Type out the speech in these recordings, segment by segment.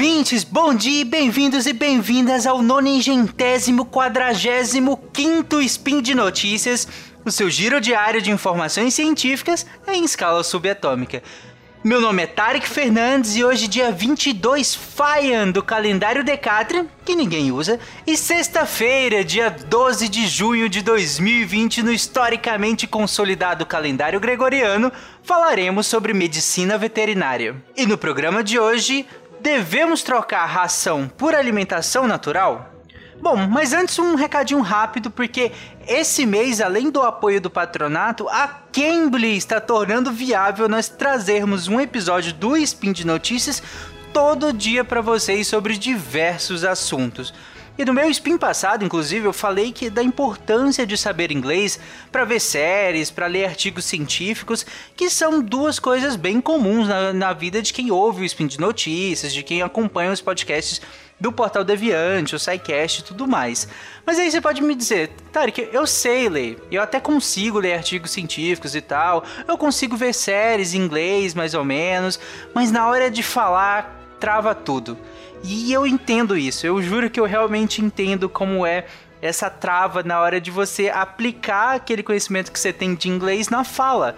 ouvintes, bom dia, bem-vindos e bem-vindas ao noningentésimo quadragésimo quinto Spin de Notícias, o seu giro diário de informações científicas em escala subatômica. Meu nome é Tarek Fernandes e hoje dia 22 Faian do calendário Decatria, que ninguém usa, e sexta-feira, dia 12 de junho de 2020, no historicamente consolidado calendário gregoriano, falaremos sobre medicina veterinária. E no programa de hoje, devemos trocar ração por alimentação natural? Bom, mas antes um recadinho rápido, porque esse mês, além do apoio do patronato, a Cambly está tornando viável nós trazermos um episódio do Spin de Notícias todo dia para vocês sobre diversos assuntos. E no meu spin passado, inclusive, eu falei que da importância de saber inglês para ver séries, para ler artigos científicos, que são duas coisas bem comuns na, na vida de quem ouve o spin de notícias, de quem acompanha os podcasts do Portal Deviante, o SciCast e tudo mais. Mas aí você pode me dizer, Tarek, eu sei ler, eu até consigo ler artigos científicos e tal, eu consigo ver séries em inglês mais ou menos, mas na hora de falar, trava tudo. E eu entendo isso, eu juro que eu realmente entendo como é essa trava na hora de você aplicar aquele conhecimento que você tem de inglês na fala.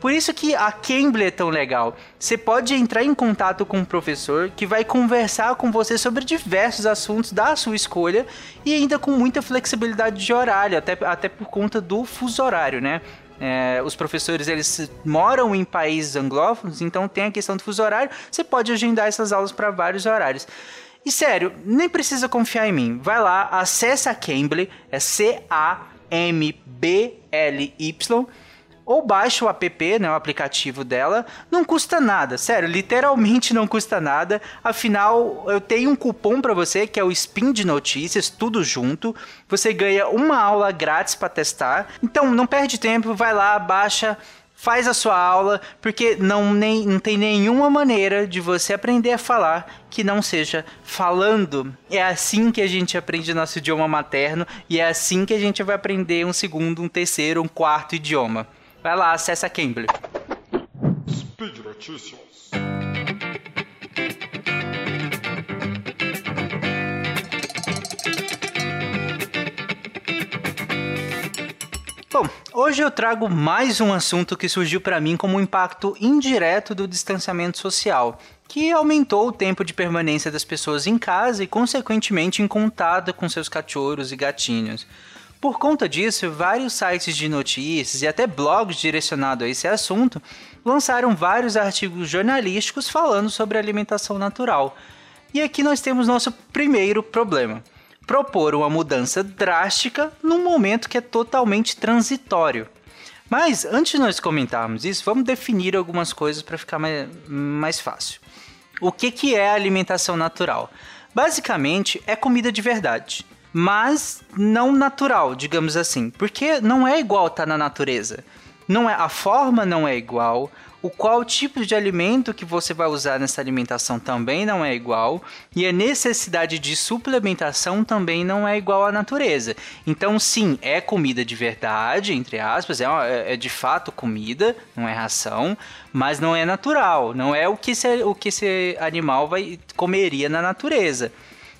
Por isso que a Cambly é tão legal. Você pode entrar em contato com um professor que vai conversar com você sobre diversos assuntos da sua escolha e ainda com muita flexibilidade de horário, até, até por conta do fuso horário, né? É, os professores eles moram em países anglófonos, então tem a questão do fuso horário. Você pode agendar essas aulas para vários horários. E sério, nem precisa confiar em mim. Vai lá, acessa a Cambly, é C-A-M-B-L-Y ou baixa o app, né, o aplicativo dela, não custa nada, sério, literalmente não custa nada. Afinal, eu tenho um cupom para você que é o Spin de Notícias, tudo junto. Você ganha uma aula grátis para testar. Então, não perde tempo, vai lá, baixa, faz a sua aula, porque não, nem, não tem nenhuma maneira de você aprender a falar que não seja falando. É assim que a gente aprende nosso idioma materno e é assim que a gente vai aprender um segundo, um terceiro, um quarto idioma. Vai lá, acessa a Cambly. Speed Notícias. Bom, hoje eu trago mais um assunto que surgiu para mim como um impacto indireto do distanciamento social, que aumentou o tempo de permanência das pessoas em casa e, consequentemente, em contato com seus cachorros e gatinhos. Por conta disso, vários sites de notícias e até blogs direcionados a esse assunto lançaram vários artigos jornalísticos falando sobre alimentação natural. E aqui nós temos nosso primeiro problema: propor uma mudança drástica num momento que é totalmente transitório. Mas antes de nós comentarmos isso, vamos definir algumas coisas para ficar mais, mais fácil. O que, que é alimentação natural? Basicamente, é comida de verdade mas não natural, digamos assim, porque não é igual tá na natureza. Não é a forma não é igual, o qual tipo de alimento que você vai usar nessa alimentação também não é igual e a necessidade de suplementação também não é igual à natureza. Então, sim, é comida de verdade, entre aspas, é, é, é de fato comida, não é ração, mas não é natural, não é o que esse, o que esse animal vai comeria na natureza.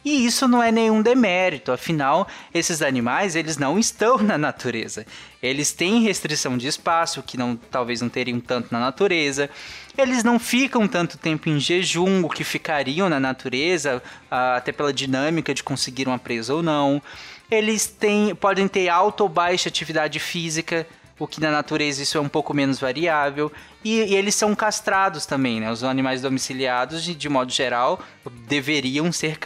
E isso não é nenhum demérito, afinal, esses animais eles não estão na natureza. Eles têm restrição de espaço, que não, talvez não teriam tanto na natureza. Eles não ficam tanto tempo em jejum, o que ficariam na natureza, até pela dinâmica de conseguir uma presa ou não. Eles têm, podem ter alta ou baixa atividade física, o que na natureza isso é um pouco menos variável. E, e eles são castrados também, né? Os animais domiciliados, de, de modo geral, deveriam ser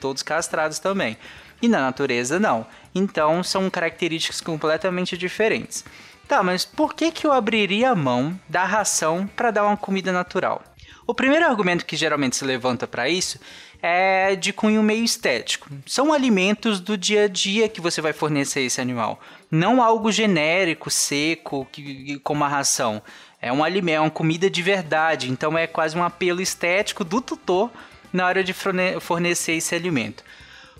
todos castrados também. E na natureza, não. Então, são características completamente diferentes. Tá, mas por que, que eu abriria a mão da ração para dar uma comida natural? O primeiro argumento que geralmente se levanta para isso é de cunho meio estético. São alimentos do dia a dia que você vai fornecer esse animal, não algo genérico, seco, que, como a ração. É um alimento, é uma comida de verdade, então é quase um apelo estético do tutor na hora de fornecer esse alimento.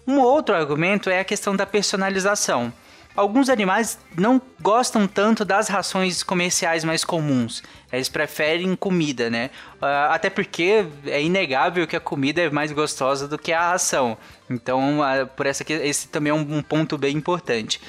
Um outro argumento é a questão da personalização. Alguns animais não gostam tanto das rações comerciais mais comuns. Eles preferem comida, né? Uh, até porque é inegável que a comida é mais gostosa do que a ração. Então, uh, por essa esse também é um, um ponto bem importante.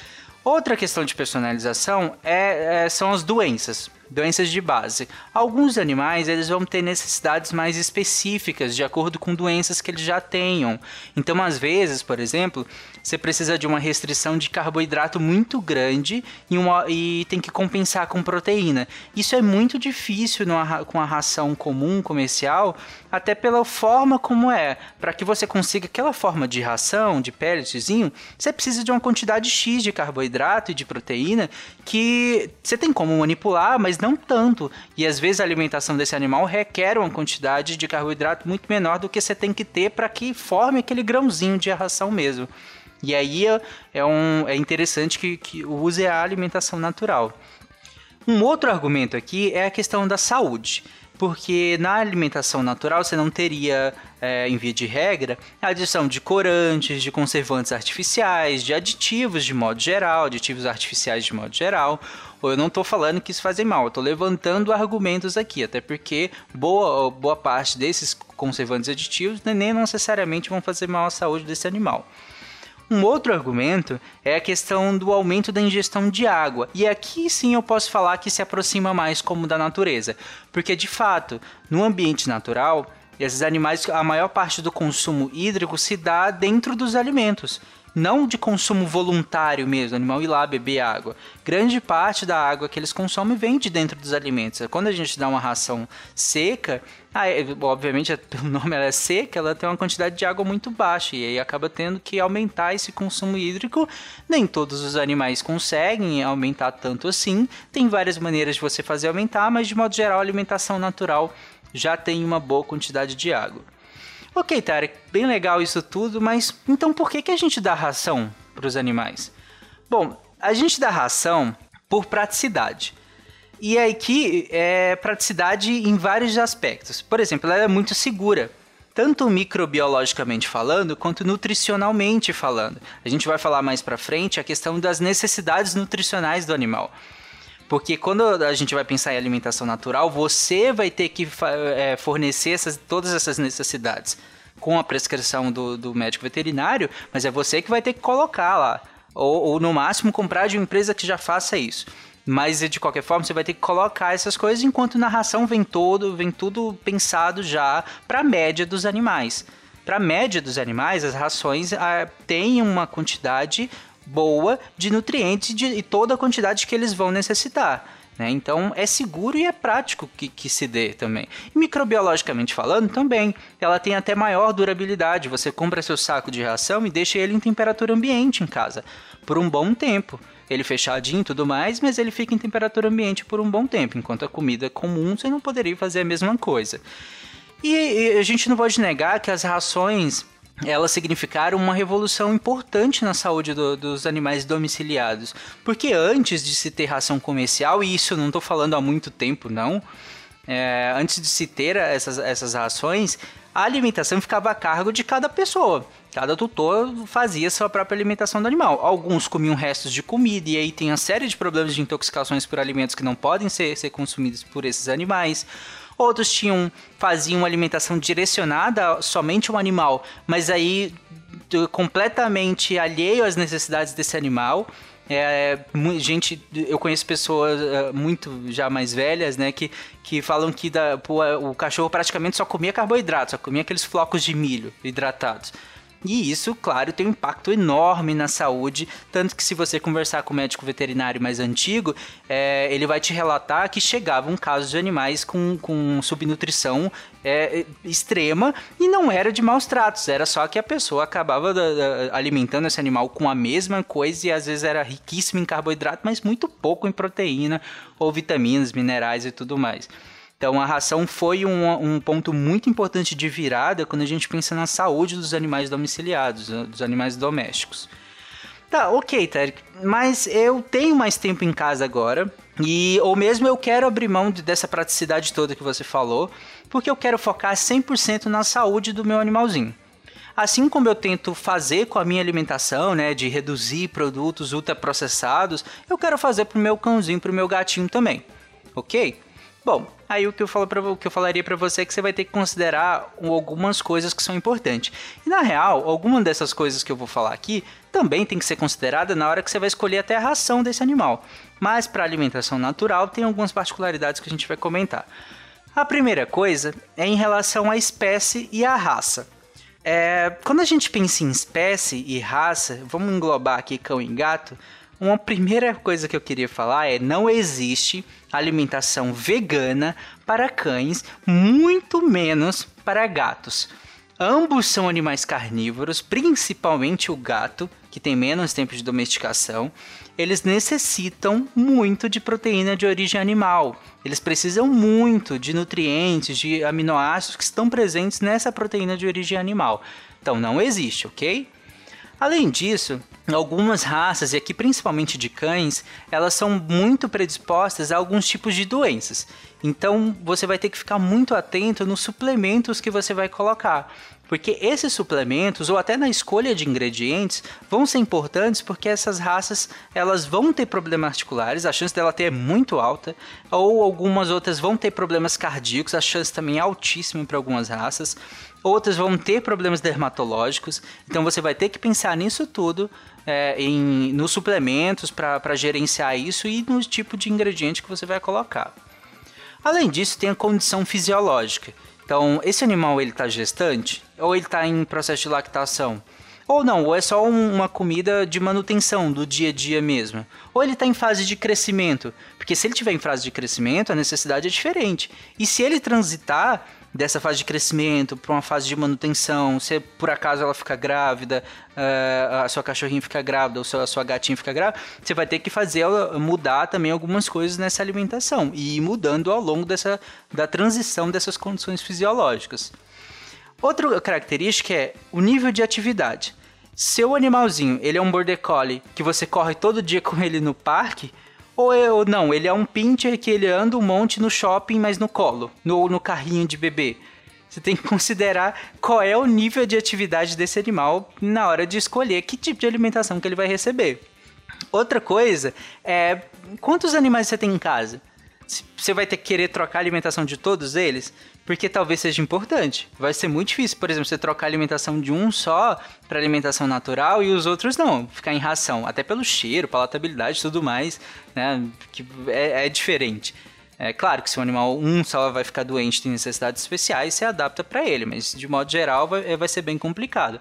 Outra questão de personalização é, é, são as doenças doenças de base. Alguns animais eles vão ter necessidades mais específicas de acordo com doenças que eles já tenham. Então, às vezes, por exemplo, você precisa de uma restrição de carboidrato muito grande e, uma, e tem que compensar com proteína. Isso é muito difícil numa, com a ração comum comercial, até pela forma como é. Para que você consiga aquela forma de ração, de pelletzinho, você precisa de uma quantidade X de carboidrato e de proteína que você tem como manipular, mas não tanto. E às vezes a alimentação desse animal requer uma quantidade de carboidrato muito menor do que você tem que ter para que forme aquele grãozinho de ração mesmo. E aí é, é, um, é interessante que, que use a alimentação natural. Um outro argumento aqui é a questão da saúde porque na alimentação natural você não teria, é, em via de regra, a adição de corantes, de conservantes artificiais, de aditivos de modo geral, aditivos artificiais de modo geral. Eu não estou falando que isso fazem mal, eu estou levantando argumentos aqui, até porque boa, boa parte desses conservantes aditivos nem necessariamente vão fazer mal à saúde desse animal. Um outro argumento é a questão do aumento da ingestão de água. E aqui sim eu posso falar que se aproxima mais como da natureza, porque de fato, no ambiente natural, esses animais, a maior parte do consumo hídrico se dá dentro dos alimentos não de consumo voluntário mesmo, animal ir lá beber água. Grande parte da água que eles consomem vem de dentro dos alimentos. Quando a gente dá uma ração seca, obviamente pelo nome ela é seca, ela tem uma quantidade de água muito baixa e aí acaba tendo que aumentar esse consumo hídrico. Nem todos os animais conseguem aumentar tanto assim. Tem várias maneiras de você fazer aumentar, mas de modo geral a alimentação natural já tem uma boa quantidade de água. Ok, Tarek, bem legal isso tudo, mas então por que, que a gente dá ração para os animais? Bom, a gente dá ração por praticidade. E aqui é praticidade em vários aspectos. Por exemplo, ela é muito segura, tanto microbiologicamente falando quanto nutricionalmente falando. A gente vai falar mais para frente a questão das necessidades nutricionais do animal. Porque quando a gente vai pensar em alimentação natural, você vai ter que é, fornecer essas, todas essas necessidades com a prescrição do, do, médico veterinário, mas é você que vai ter que colocar lá. Ou, ou no máximo comprar de uma empresa que já faça isso. Mas de qualquer forma você vai ter que colocar essas coisas enquanto na ração vem todo, vem tudo pensado já para a média dos animais. Para a média dos animais, as rações ah, têm uma quantidade boa de nutrientes de, e toda a quantidade que eles vão necessitar. Né? Então é seguro e é prático que, que se dê também. E microbiologicamente falando, também. Ela tem até maior durabilidade. Você compra seu saco de ração e deixa ele em temperatura ambiente em casa por um bom tempo. Ele fechadinho e tudo mais, mas ele fica em temperatura ambiente por um bom tempo. Enquanto a comida comum, você não poderia fazer a mesma coisa. E, e a gente não pode negar que as rações elas significaram uma revolução importante na saúde do, dos animais domiciliados. Porque antes de se ter ração comercial, e isso não estou falando há muito tempo, não, é, antes de se ter essas, essas rações, a alimentação ficava a cargo de cada pessoa. Cada tutor fazia sua própria alimentação do animal. Alguns comiam restos de comida e aí tem uma série de problemas de intoxicações por alimentos que não podem ser, ser consumidos por esses animais. Outros tinham faziam uma alimentação direcionada somente ao animal, mas aí completamente alheio às necessidades desse animal. É, gente, eu conheço pessoas é, muito já mais velhas, né, que, que falam que da, pô, o cachorro praticamente só comia carboidrato, só comia aqueles flocos de milho hidratados. E isso, claro, tem um impacto enorme na saúde, tanto que se você conversar com o médico veterinário mais antigo, é, ele vai te relatar que chegavam casos de animais com, com subnutrição é, extrema e não era de maus tratos, era só que a pessoa acabava da, da, alimentando esse animal com a mesma coisa e às vezes era riquíssimo em carboidrato, mas muito pouco em proteína ou vitaminas, minerais e tudo mais. Então a ração foi um, um, ponto muito importante de virada quando a gente pensa na saúde dos animais domiciliados, né, dos animais domésticos. Tá, ok, Tarek, mas eu tenho mais tempo em casa agora, e ou mesmo eu quero abrir mão dessa praticidade toda que você falou, porque eu quero focar 100% na saúde do meu animalzinho. Assim como eu tento fazer com a minha alimentação, né, de reduzir produtos ultraprocessados, eu quero fazer pro meu cãozinho, pro meu gatinho também. OK? Bom, aí o que eu, falo pra, o que eu falaria para você é que você vai ter que considerar algumas coisas que são importantes. E na real, alguma dessas coisas que eu vou falar aqui também tem que ser considerada na hora que você vai escolher até a ração desse animal. Mas para alimentação natural tem algumas particularidades que a gente vai comentar. A primeira coisa é em relação à espécie e à raça. É, quando a gente pensa em espécie e raça, vamos englobar aqui cão e gato. Uma primeira coisa que eu queria falar é não existe alimentação vegana para cães, muito menos para gatos. Ambos são animais carnívoros, principalmente o gato, que tem menos tempo de domesticação. Eles necessitam muito de proteína de origem animal. Eles precisam muito de nutrientes, de aminoácidos que estão presentes nessa proteína de origem animal. Então não existe, ok? Além disso, algumas raças, e aqui principalmente de cães, elas são muito predispostas a alguns tipos de doenças. Então você vai ter que ficar muito atento nos suplementos que você vai colocar. Porque esses suplementos, ou até na escolha de ingredientes, vão ser importantes porque essas raças elas vão ter problemas articulares, a chance dela ter é muito alta, ou algumas outras vão ter problemas cardíacos, a chance também é altíssima para algumas raças outras vão ter problemas dermatológicos. Então você vai ter que pensar nisso tudo, é, em, nos suplementos para gerenciar isso e no tipo de ingrediente que você vai colocar. Além disso, tem a condição fisiológica. Então, esse animal ele está gestante ou ele está em processo de lactação? Ou não, ou é só um, uma comida de manutenção do dia a dia mesmo. Ou ele está em fase de crescimento. Porque se ele tiver em fase de crescimento, a necessidade é diferente. E se ele transitar dessa fase de crescimento para uma fase de manutenção, se por acaso ela fica grávida, uh, a sua cachorrinha fica grávida ou a sua gatinha fica grávida, você vai ter que fazer ela mudar também algumas coisas nessa alimentação e ir mudando ao longo dessa, da transição dessas condições fisiológicas. Outra característica é o nível de atividade. Seu animalzinho, ele é um border collie que você corre todo dia com ele no parque, ou, é, ou não, ele é um pincher que ele anda um monte no shopping, mas no colo, no, no carrinho de bebê. Você tem que considerar qual é o nível de atividade desse animal na hora de escolher que tipo de alimentação que ele vai receber. Outra coisa é quantos animais você tem em casa? Você vai ter que querer trocar a alimentação de todos eles? Porque talvez seja importante. Vai ser muito difícil, por exemplo, você trocar a alimentação de um só para alimentação natural e os outros não, ficar em ração, até pelo cheiro, palatabilidade e tudo mais, né? Que é, é diferente. É claro que se o animal um só vai ficar doente, tem necessidades especiais, você adapta para ele, mas de modo geral vai, é, vai ser bem complicado.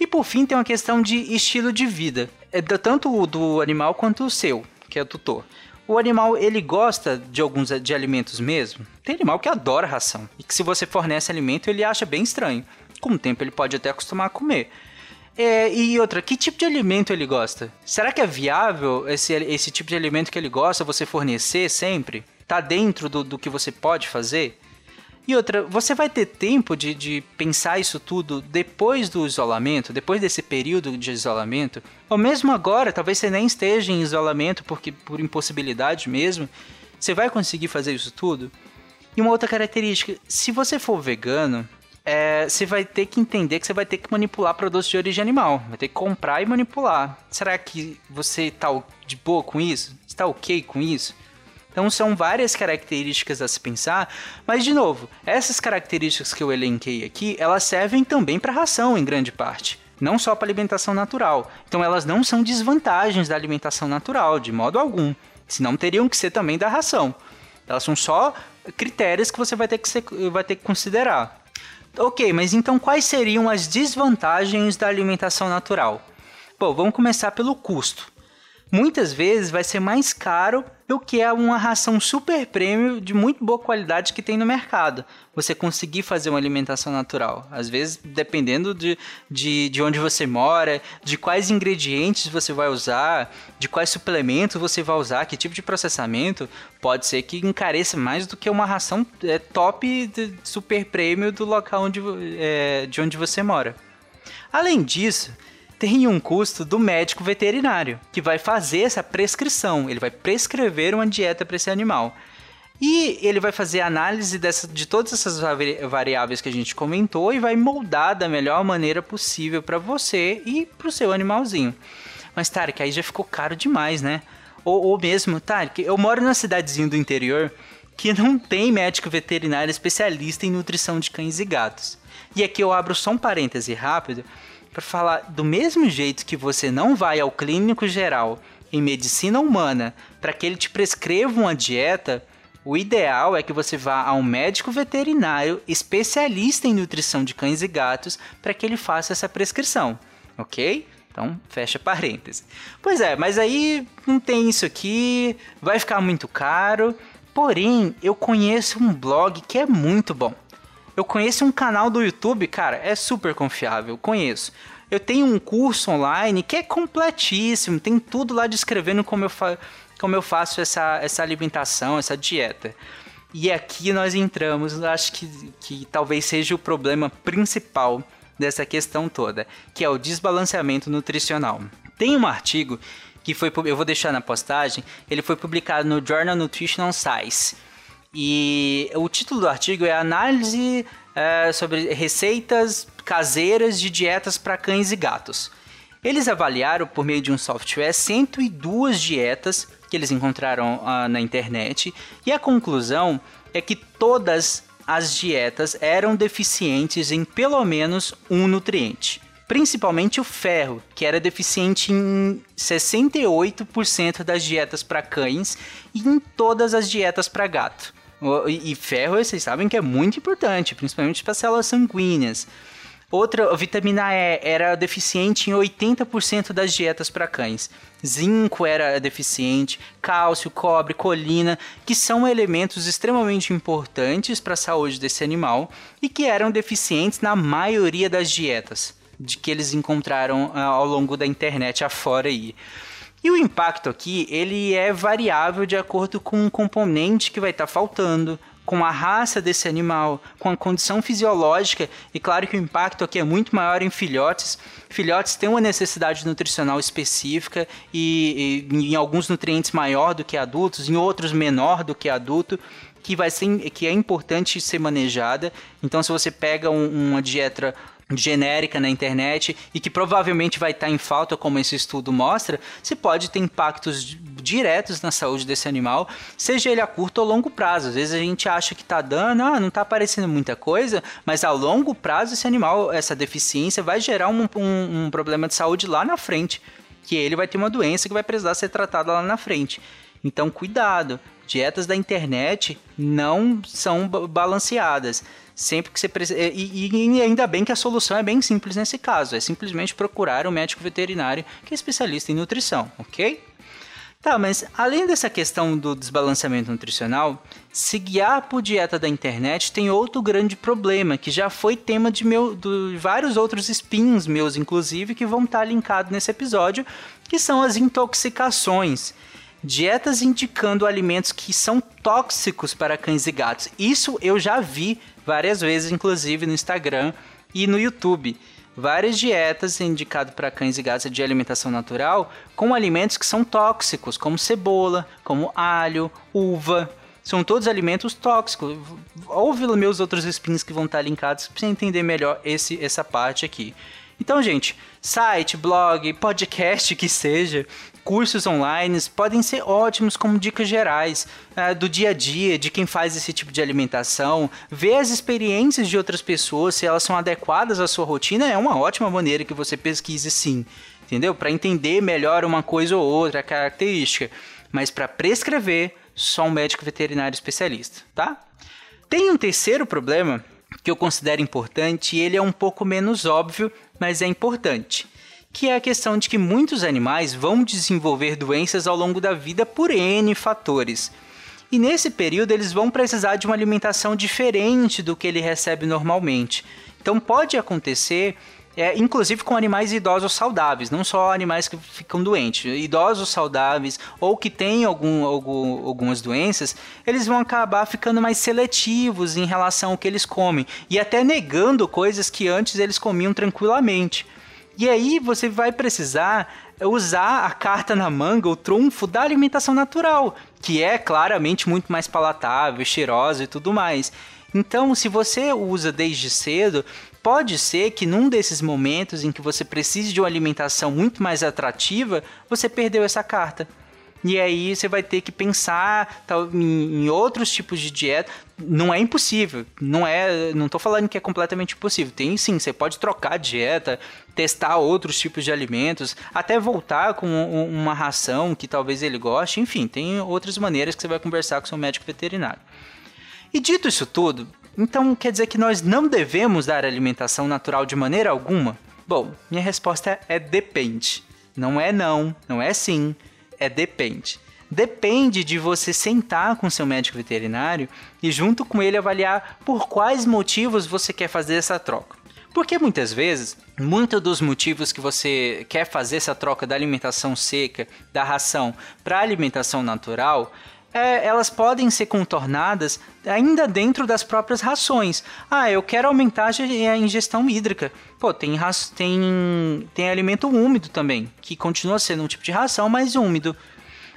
E por fim tem uma questão de estilo de vida, é tanto do animal quanto o seu, que é o tutor o animal ele gosta de alguns de alimentos mesmo. Tem animal que adora ração e que se você fornece alimento ele acha bem estranho. Com o tempo ele pode até acostumar a comer. É, e outra, que tipo de alimento ele gosta? Será que é viável esse, esse tipo de alimento que ele gosta você fornecer sempre? Tá dentro do, do que você pode fazer? E outra, você vai ter tempo de, de pensar isso tudo depois do isolamento, depois desse período de isolamento, ou mesmo agora, talvez você nem esteja em isolamento porque por impossibilidade mesmo, você vai conseguir fazer isso tudo? E uma outra característica, se você for vegano, é, você vai ter que entender que você vai ter que manipular produtos de origem animal, vai ter que comprar e manipular. Será que você está de boa com isso? Está ok com isso? Então são várias características a se pensar, mas de novo, essas características que eu elenquei aqui, elas servem também para ração em grande parte, não só para alimentação natural. Então elas não são desvantagens da alimentação natural de modo algum, senão teriam que ser também da ração. Elas são só critérios que você vai ter que, ser, vai ter que considerar. Ok, mas então quais seriam as desvantagens da alimentação natural? Bom, vamos começar pelo custo muitas vezes vai ser mais caro do que é uma ração super premium de muito boa qualidade que tem no mercado. Você conseguir fazer uma alimentação natural. Às vezes, dependendo de, de, de onde você mora, de quais ingredientes você vai usar, de quais suplementos você vai usar, que tipo de processamento, pode ser que encareça mais do que uma ração é, top super premium do local onde, é, de onde você mora. Além disso, tem um custo do médico veterinário, que vai fazer essa prescrição, ele vai prescrever uma dieta para esse animal. E ele vai fazer análise dessa, de todas essas variáveis que a gente comentou e vai moldar da melhor maneira possível para você e para o seu animalzinho. Mas, Tarek, aí já ficou caro demais, né? Ou, ou mesmo, Tarek, eu moro numa cidadezinha do interior que não tem médico veterinário especialista em nutrição de cães e gatos. E aqui eu abro só um parêntese rápido para falar do mesmo jeito que você não vai ao clínico geral em medicina humana para que ele te prescreva uma dieta, o ideal é que você vá a um médico veterinário especialista em nutrição de cães e gatos para que ele faça essa prescrição, ok? Então, fecha parênteses. Pois é, mas aí não tem isso aqui, vai ficar muito caro. Porém, eu conheço um blog que é muito bom. Eu conheço um canal do YouTube, cara, é super confiável, conheço. Eu tenho um curso online que é completíssimo, tem tudo lá descrevendo como eu, fa como eu faço essa, essa alimentação, essa dieta. E aqui nós entramos, acho que, que talvez seja o problema principal dessa questão toda, que é o desbalanceamento nutricional. Tem um artigo que foi, eu vou deixar na postagem, ele foi publicado no Journal Nutritional Science. E o título do artigo é Análise é, sobre receitas caseiras de dietas para cães e gatos. Eles avaliaram por meio de um software 102 dietas que eles encontraram uh, na internet e a conclusão é que todas as dietas eram deficientes em pelo menos um nutriente. Principalmente o ferro, que era deficiente em 68% das dietas para cães e em todas as dietas para gato. E ferro, vocês sabem que é muito importante, principalmente para células sanguíneas. Outra, vitamina E era deficiente em 80% das dietas para cães. Zinco era deficiente, cálcio, cobre, colina, que são elementos extremamente importantes para a saúde desse animal e que eram deficientes na maioria das dietas de que eles encontraram uh, ao longo da internet afora aí. E o impacto aqui, ele é variável de acordo com um componente que vai estar tá faltando, com a raça desse animal, com a condição fisiológica, e claro que o impacto aqui é muito maior em filhotes. Filhotes têm uma necessidade nutricional específica e, e em alguns nutrientes maior do que adultos, em outros menor do que adulto, que vai ser que é importante ser manejada. Então, se você pega um, uma dieta genérica na internet e que provavelmente vai estar em falta, como esse estudo mostra, se pode ter impactos diretos na saúde desse animal, seja ele a curto ou longo prazo. Às vezes a gente acha que está dando, ah, não está aparecendo muita coisa, mas a longo prazo esse animal, essa deficiência vai gerar um, um, um problema de saúde lá na frente, que ele vai ter uma doença que vai precisar ser tratada lá na frente. Então, cuidado. Dietas da internet não são balanceadas. Sempre que você precisa. E, e, ainda bem que a solução é bem simples nesse caso. É simplesmente procurar um médico veterinário que é especialista em nutrição, ok? Tá, mas além dessa questão do desbalanceamento nutricional, se guiar por dieta da internet tem outro grande problema, que já foi tema de, meu, de vários outros spins meus, inclusive, que vão estar linkados nesse episódio, que são as intoxicações. Dietas indicando alimentos que são tóxicos para cães e gatos. Isso eu já vi várias vezes, inclusive no Instagram e no YouTube. Várias dietas indicadas para cães e gatos de alimentação natural com alimentos que são tóxicos, como cebola, como alho, uva. São todos alimentos tóxicos. Ouve meus outros spins que vão estar linkados para você entender melhor esse, essa parte aqui. Então, gente, site, blog, podcast que seja, cursos online podem ser ótimos como dicas gerais uh, do dia a dia, de quem faz esse tipo de alimentação, ver as experiências de outras pessoas, se elas são adequadas à sua rotina, é uma ótima maneira que você pesquise sim, entendeu? Para entender melhor uma coisa ou outra característica. Mas para prescrever, só um médico veterinário especialista, tá? Tem um terceiro problema que eu considero importante e ele é um pouco menos óbvio, mas é importante que é a questão de que muitos animais vão desenvolver doenças ao longo da vida por N fatores. E nesse período eles vão precisar de uma alimentação diferente do que ele recebe normalmente. Então pode acontecer, é, inclusive com animais idosos saudáveis, não só animais que ficam doentes, idosos saudáveis ou que têm algum, algum, algumas doenças, eles vão acabar ficando mais seletivos em relação ao que eles comem e até negando coisas que antes eles comiam tranquilamente. E aí você vai precisar usar a carta na manga, o trunfo da alimentação natural, que é claramente muito mais palatável, cheirosa e tudo mais. Então, se você usa desde cedo, pode ser que num desses momentos em que você precise de uma alimentação muito mais atrativa, você perdeu essa carta. E aí você vai ter que pensar em outros tipos de dieta. Não é impossível, não é, não tô falando que é completamente impossível. Tem sim, você pode trocar dieta, testar outros tipos de alimentos, até voltar com uma ração que talvez ele goste, enfim, tem outras maneiras que você vai conversar com seu médico veterinário. E dito isso tudo, então quer dizer que nós não devemos dar alimentação natural de maneira alguma? Bom, minha resposta é depende. Não é não, não é sim, é depende. Depende de você sentar com seu médico veterinário e junto com ele avaliar por quais motivos você quer fazer essa troca. Porque muitas vezes, muitos dos motivos que você quer fazer essa troca da alimentação seca, da ração, para alimentação natural, é, elas podem ser contornadas ainda dentro das próprias rações. Ah, eu quero aumentar a ingestão hídrica. Pô, tem, tem, tem alimento úmido também, que continua sendo um tipo de ração, mas úmido.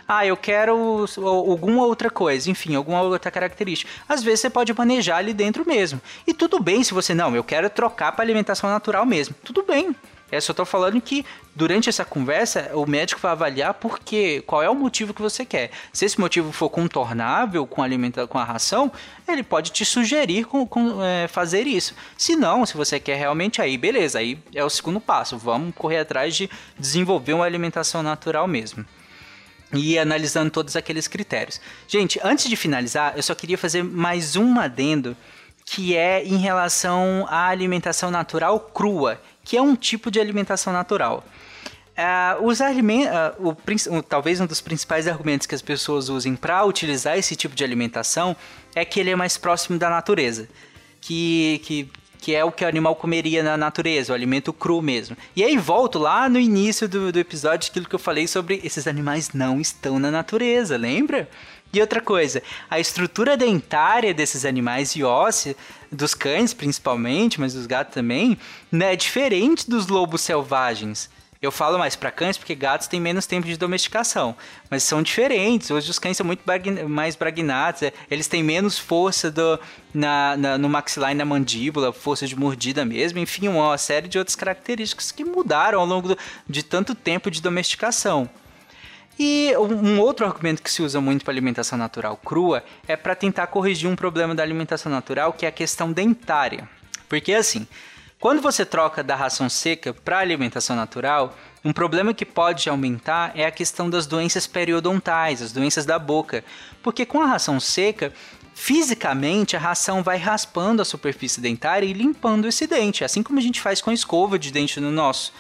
Ah, eu quero alguma outra coisa, enfim, alguma outra característica. Às vezes você pode manejar ali dentro mesmo. E tudo bem se você não, eu quero trocar para alimentação natural mesmo. Tudo bem. É só tô falando que durante essa conversa o médico vai avaliar por quê, qual é o motivo que você quer. Se esse motivo for contornável com a com a ração, ele pode te sugerir com, com é, fazer isso. Se não, se você quer realmente aí, beleza, aí é o segundo passo. Vamos correr atrás de desenvolver uma alimentação natural mesmo e analisando todos aqueles critérios. Gente, antes de finalizar, eu só queria fazer mais um adendo que é em relação à alimentação natural crua, que é um tipo de alimentação natural. Uh, os uh, o, o, talvez um dos principais argumentos que as pessoas usem para utilizar esse tipo de alimentação é que ele é mais próximo da natureza, que, que, que é o que o animal comeria na natureza, o alimento cru mesmo. E aí volto lá no início do, do episódio aquilo que eu falei sobre esses animais não estão na natureza, lembra? E outra coisa, a estrutura dentária desses animais e óssea, dos cães principalmente, mas dos gatos também, né, é diferente dos lobos selvagens. Eu falo mais para cães porque gatos têm menos tempo de domesticação, mas são diferentes. Hoje os cães são muito mais bragnados, é, eles têm menos força do, na, na, no maxilar e na mandíbula, força de mordida mesmo, enfim, uma série de outras características que mudaram ao longo do, de tanto tempo de domesticação. E um outro argumento que se usa muito para alimentação natural crua é para tentar corrigir um problema da alimentação natural, que é a questão dentária. Porque assim, quando você troca da ração seca para alimentação natural, um problema que pode aumentar é a questão das doenças periodontais, as doenças da boca. Porque com a ração seca, fisicamente a ração vai raspando a superfície dentária e limpando esse dente, assim como a gente faz com a escova de dente no nosso.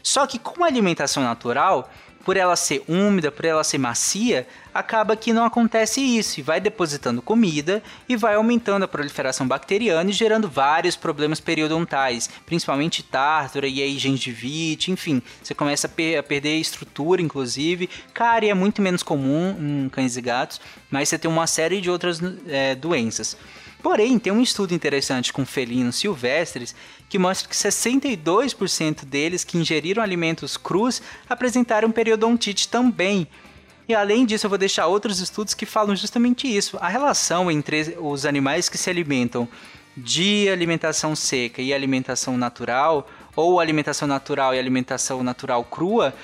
Só que com a alimentação natural, por ela ser úmida, por ela ser macia, acaba que não acontece isso e vai depositando comida e vai aumentando a proliferação bacteriana e gerando vários problemas periodontais, principalmente tártara e aí gengivite, enfim, você começa a, per a perder estrutura, inclusive. Cárie é muito menos comum em cães e gatos, mas você tem uma série de outras é, doenças. Porém, tem um estudo interessante com felinos silvestres que mostra que 62% deles que ingeriram alimentos crus apresentaram periodontite também. E além disso, eu vou deixar outros estudos que falam justamente isso. A relação entre os animais que se alimentam de alimentação seca e alimentação natural, ou alimentação natural e alimentação natural crua,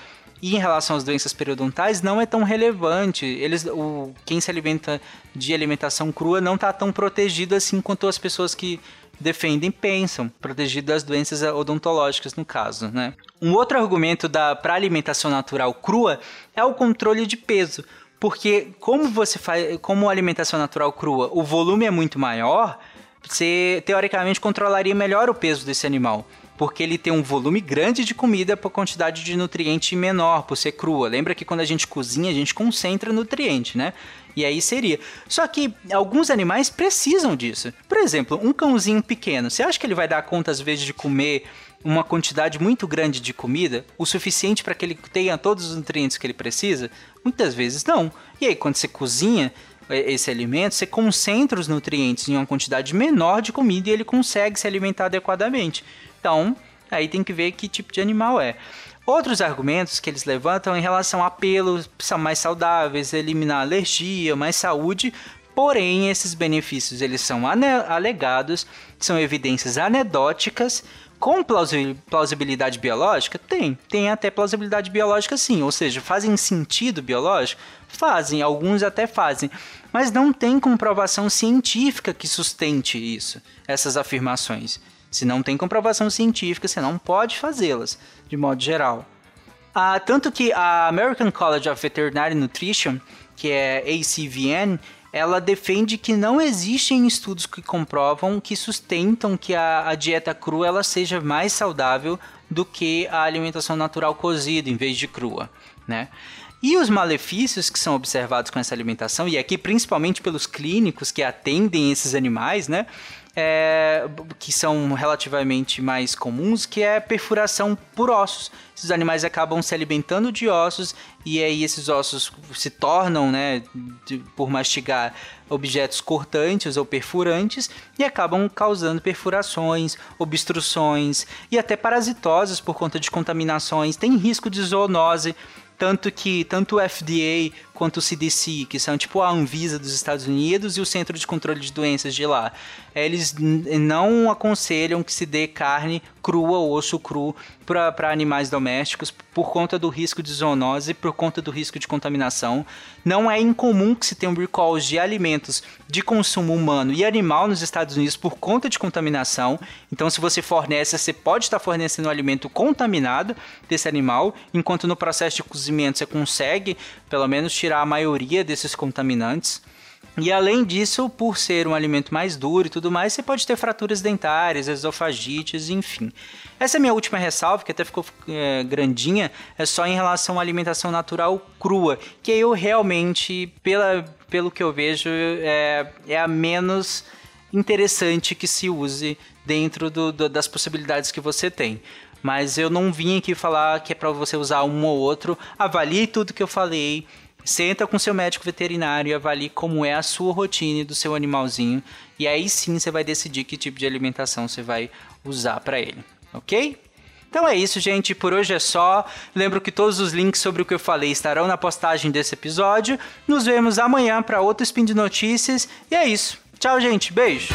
e em relação às doenças periodontais não é tão relevante. Eles, o, quem se alimenta de alimentação crua não está tão protegido assim quanto as pessoas que defendem pensam, protegido das doenças odontológicas no caso, né? Um outro argumento da para alimentação natural crua é o controle de peso, porque como você faz, como a alimentação natural crua, o volume é muito maior, você teoricamente controlaria melhor o peso desse animal porque ele tem um volume grande de comida por quantidade de nutriente menor, por ser crua. Lembra que quando a gente cozinha, a gente concentra nutriente, né? E aí seria. Só que alguns animais precisam disso. Por exemplo, um cãozinho pequeno, você acha que ele vai dar conta às vezes de comer uma quantidade muito grande de comida, o suficiente para que ele tenha todos os nutrientes que ele precisa? Muitas vezes não. E aí, quando você cozinha, esse alimento, você concentra os nutrientes em uma quantidade menor de comida e ele consegue se alimentar adequadamente. Então, Aí tem que ver que tipo de animal é. Outros argumentos que eles levantam em relação a pelos são mais saudáveis, eliminar alergia, mais saúde, porém esses benefícios eles são alegados, são evidências anedóticas com plausibilidade biológica? Tem. Tem até plausibilidade biológica sim. Ou seja, fazem sentido biológico? Fazem. Alguns até fazem. Mas não tem comprovação científica que sustente isso, essas afirmações. Se não tem comprovação científica, você não pode fazê-las, de modo geral. Ah, tanto que a American College of Veterinary Nutrition, que é ACVN, ela defende que não existem estudos que comprovam, que sustentam que a, a dieta crua ela seja mais saudável do que a alimentação natural cozida em vez de crua, né? E os malefícios que são observados com essa alimentação, e aqui principalmente pelos clínicos que atendem esses animais, né? É, que são relativamente mais comuns, que é perfuração por ossos. Esses animais acabam se alimentando de ossos e aí esses ossos se tornam, né, de, por mastigar objetos cortantes ou perfurantes e acabam causando perfurações, obstruções e até parasitoses por conta de contaminações. Tem risco de zoonose tanto que tanto o FDA quanto o CDC, que são tipo a Anvisa dos Estados Unidos e o Centro de Controle de Doenças de lá, eles não aconselham que se dê carne crua ou osso cru para animais domésticos por conta do risco de zoonose, por conta do risco de contaminação. Não é incomum que se tenham recalls de alimentos de consumo humano e animal nos Estados Unidos por conta de contaminação. Então, se você fornece, você pode estar fornecendo um alimento contaminado desse animal, enquanto no processo de cozimento você consegue, pelo menos, tirar a maioria desses contaminantes. E além disso, por ser um alimento mais duro e tudo mais, você pode ter fraturas dentárias, esofagites, enfim. Essa é a minha última ressalva, que até ficou é, grandinha, é só em relação à alimentação natural crua, que eu realmente, pela, pelo que eu vejo, é, é a menos interessante que se use dentro do, do, das possibilidades que você tem. Mas eu não vim aqui falar que é para você usar um ou outro. Avalie tudo que eu falei Senta com seu médico veterinário e avalie como é a sua rotina do seu animalzinho. E aí sim você vai decidir que tipo de alimentação você vai usar para ele, ok? Então é isso, gente. Por hoje é só. Lembro que todos os links sobre o que eu falei estarão na postagem desse episódio. Nos vemos amanhã para outro Spin de Notícias. E é isso. Tchau, gente. Beijo.